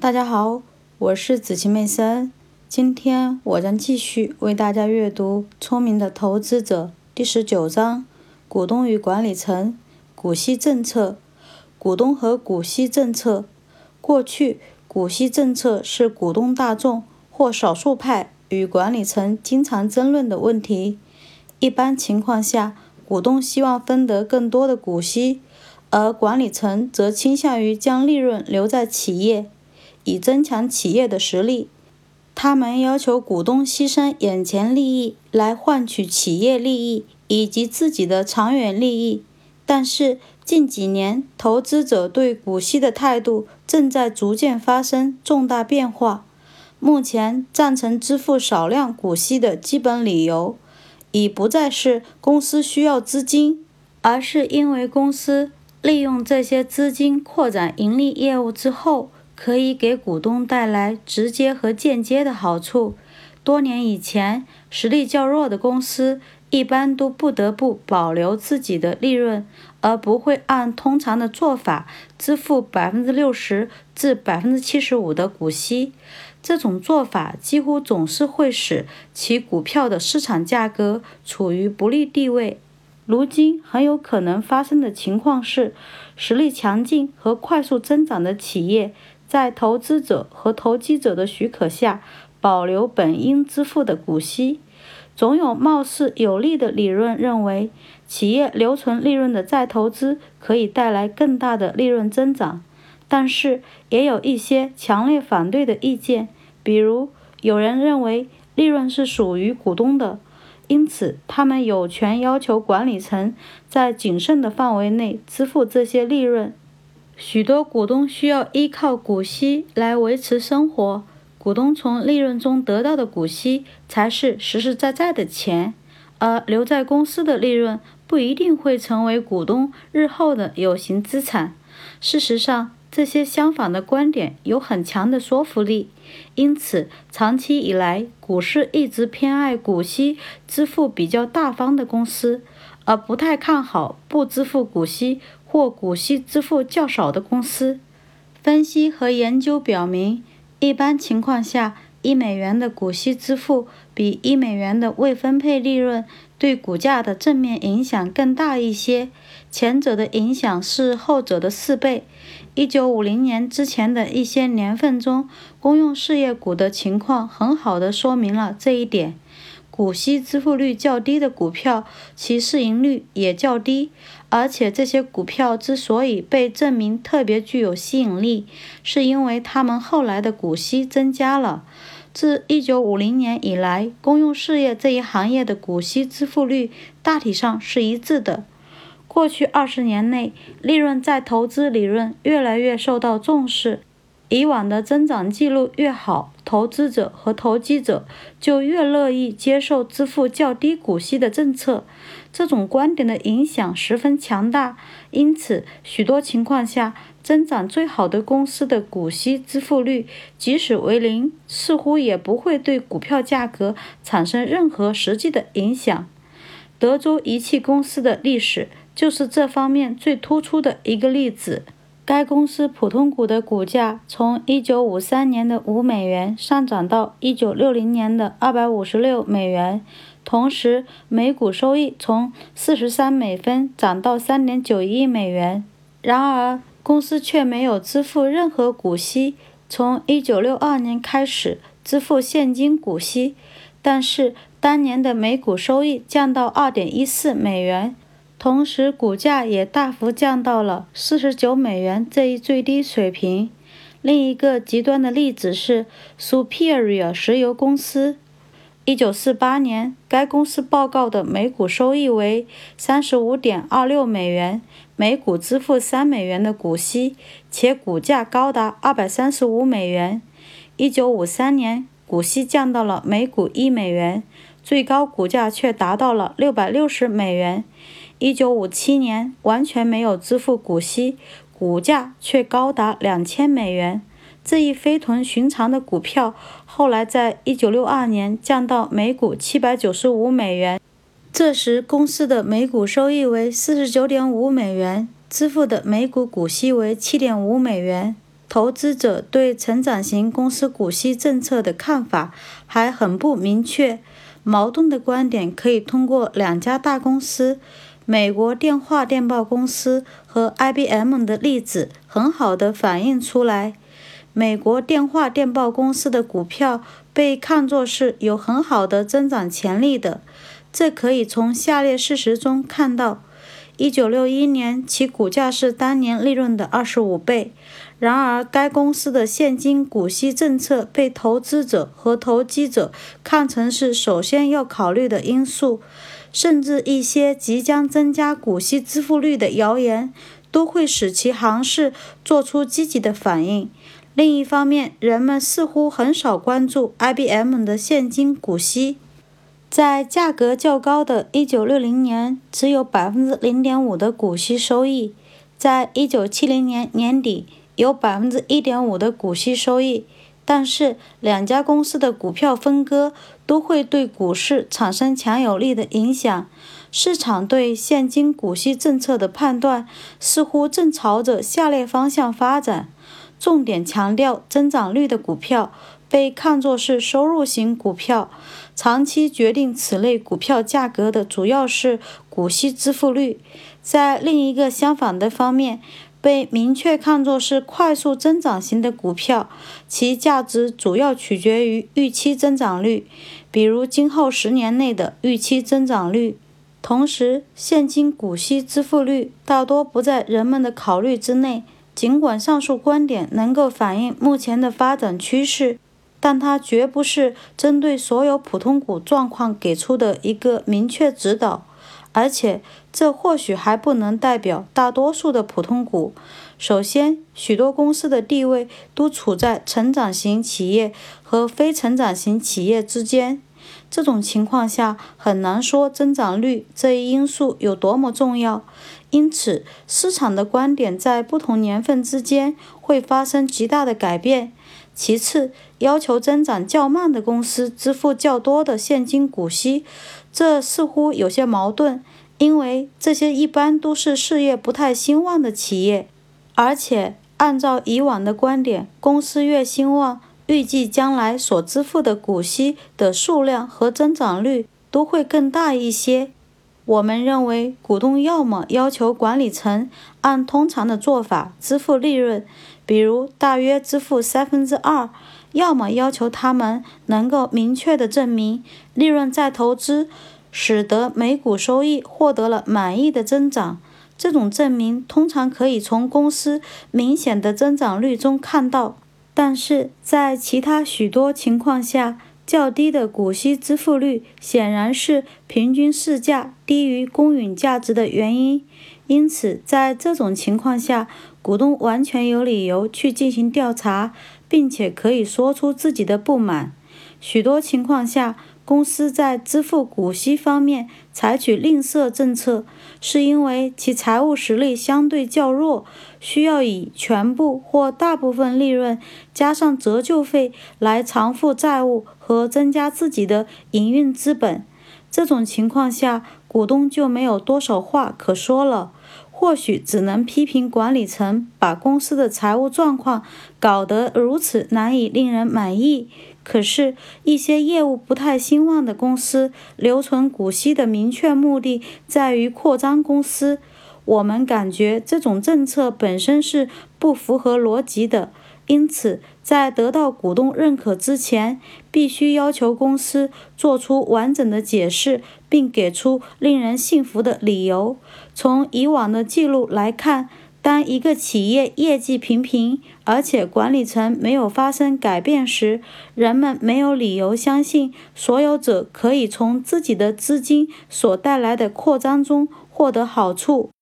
大家好，我是子晴妹森。今天我将继续为大家阅读《聪明的投资者》第十九章：股东与管理层、股息政策。股东和股息政策。过去，股息政策是股东大众或少数派与管理层经常争论的问题。一般情况下，股东希望分得更多的股息，而管理层则倾向于将利润留在企业。以增强企业的实力，他们要求股东牺牲眼前利益来换取企业利益以及自己的长远利益。但是近几年，投资者对股息的态度正在逐渐发生重大变化。目前，赞成支付少量股息的基本理由，已不再是公司需要资金，而是因为公司利用这些资金扩展盈利业务之后。可以给股东带来直接和间接的好处。多年以前，实力较弱的公司一般都不得不保留自己的利润，而不会按通常的做法支付百分之六十至百分之七十五的股息。这种做法几乎总是会使其股票的市场价格处于不利地位。如今很有可能发生的情况是，实力强劲和快速增长的企业。在投资者和投机者的许可下，保留本应支付的股息。总有貌似有利的理论认为，企业留存利润的再投资可以带来更大的利润增长。但是，也有一些强烈反对的意见，比如有人认为利润是属于股东的，因此他们有权要求管理层在谨慎的范围内支付这些利润。许多股东需要依靠股息来维持生活，股东从利润中得到的股息才是实实在在的钱，而留在公司的利润不一定会成为股东日后的有形资产。事实上，这些相反的观点有很强的说服力，因此长期以来，股市一直偏爱股息支付比较大方的公司，而不太看好不支付股息。或股息支付较少的公司，分析和研究表明，一般情况下，一美元的股息支付比一美元的未分配利润对股价的正面影响更大一些。前者的影响是后者的四倍。一九五零年之前的一些年份中，公用事业股的情况很好的说明了这一点。股息支付率较低的股票，其市盈率也较低。而且这些股票之所以被证明特别具有吸引力，是因为他们后来的股息增加了。自1950年以来，公用事业这一行业的股息支付率大体上是一致的。过去二十年内，利润再投资理论越来越受到重视。以往的增长记录越好，投资者和投机者就越乐意接受支付较低股息的政策。这种观点的影响十分强大，因此许多情况下，增长最好的公司的股息支付率即使为零，似乎也不会对股票价格产生任何实际的影响。德州仪器公司的历史就是这方面最突出的一个例子。该公司普通股的股价从1953年的5美元上涨到1960年的256美元，同时每股收益从43美分涨到3.9亿美元。然而，公司却没有支付任何股息，从1962年开始支付现金股息，但是当年的每股收益降到2.14美元。同时，股价也大幅降到了四十九美元这一最低水平。另一个极端的例子是 Superior 石油公司。一九四八年，该公司报告的每股收益为三十五点二六美元，每股支付三美元的股息，且股价高达二百三十五美元。一九五三年，股息降到了每股一美元，最高股价却达到了六百六十美元。一九五七年完全没有支付股息，股价却高达两千美元。这一非同寻常的股票，后来在一九六二年降到每股七百九十五美元。这时公司的每股收益为四十九点五美元，支付的每股股息为七点五美元。投资者对成长型公司股息政策的看法还很不明确。矛盾的观点可以通过两家大公司——美国电话电报公司和 IBM 的例子，很好地反映出来。美国电话电报公司的股票被看作是有很好的增长潜力的，这可以从下列事实中看到。一九六一年，其股价是当年利润的二十五倍。然而，该公司的现金股息政策被投资者和投机者看成是首先要考虑的因素，甚至一些即将增加股息支付率的谣言都会使其行市做出积极的反应。另一方面，人们似乎很少关注 IBM 的现金股息。在价格较高的1960年，只有0.5%的股息收益；在1970年年底，有百分之一点五的股息收益。但是，两家公司的股票分割都会对股市产生强有力的影响。市场对现金股息政策的判断似乎正朝着下列方向发展：重点强调增长率的股票。被看作是收入型股票，长期决定此类股票价格的主要是股息支付率。在另一个相反的方面，被明确看作是快速增长型的股票，其价值主要取决于预期增长率，比如今后十年内的预期增长率。同时，现金股息支付率大多不在人们的考虑之内。尽管上述观点能够反映目前的发展趋势。但它绝不是针对所有普通股状况给出的一个明确指导，而且这或许还不能代表大多数的普通股。首先，许多公司的地位都处在成长型企业和非成长型企业之间，这种情况下很难说增长率这一因素有多么重要。因此，市场的观点在不同年份之间会发生极大的改变。其次，要求增长较慢的公司支付较多的现金股息，这似乎有些矛盾，因为这些一般都是事业不太兴旺的企业，而且按照以往的观点，公司越兴旺，预计将来所支付的股息的数量和增长率都会更大一些。我们认为，股东要么要求管理层按通常的做法支付利润。比如大约支付三分之二，要么要求他们能够明确的证明利润再投资使得每股收益获得了满意的增长。这种证明通常可以从公司明显的增长率中看到，但是在其他许多情况下，较低的股息支付率显然是平均市价低于公允价值的原因。因此，在这种情况下，股东完全有理由去进行调查，并且可以说出自己的不满。许多情况下，公司在支付股息方面采取吝啬政策，是因为其财务实力相对较弱，需要以全部或大部分利润加上折旧费来偿付债务和增加自己的营运资本。这种情况下，股东就没有多少话可说了。或许只能批评管理层把公司的财务状况搞得如此难以令人满意。可是，一些业务不太兴旺的公司留存股息的明确目的在于扩张公司。我们感觉这种政策本身是不符合逻辑的。因此，在得到股东认可之前，必须要求公司做出完整的解释，并给出令人信服的理由。从以往的记录来看，当一个企业业绩平平，而且管理层没有发生改变时，人们没有理由相信所有者可以从自己的资金所带来的扩张中获得好处。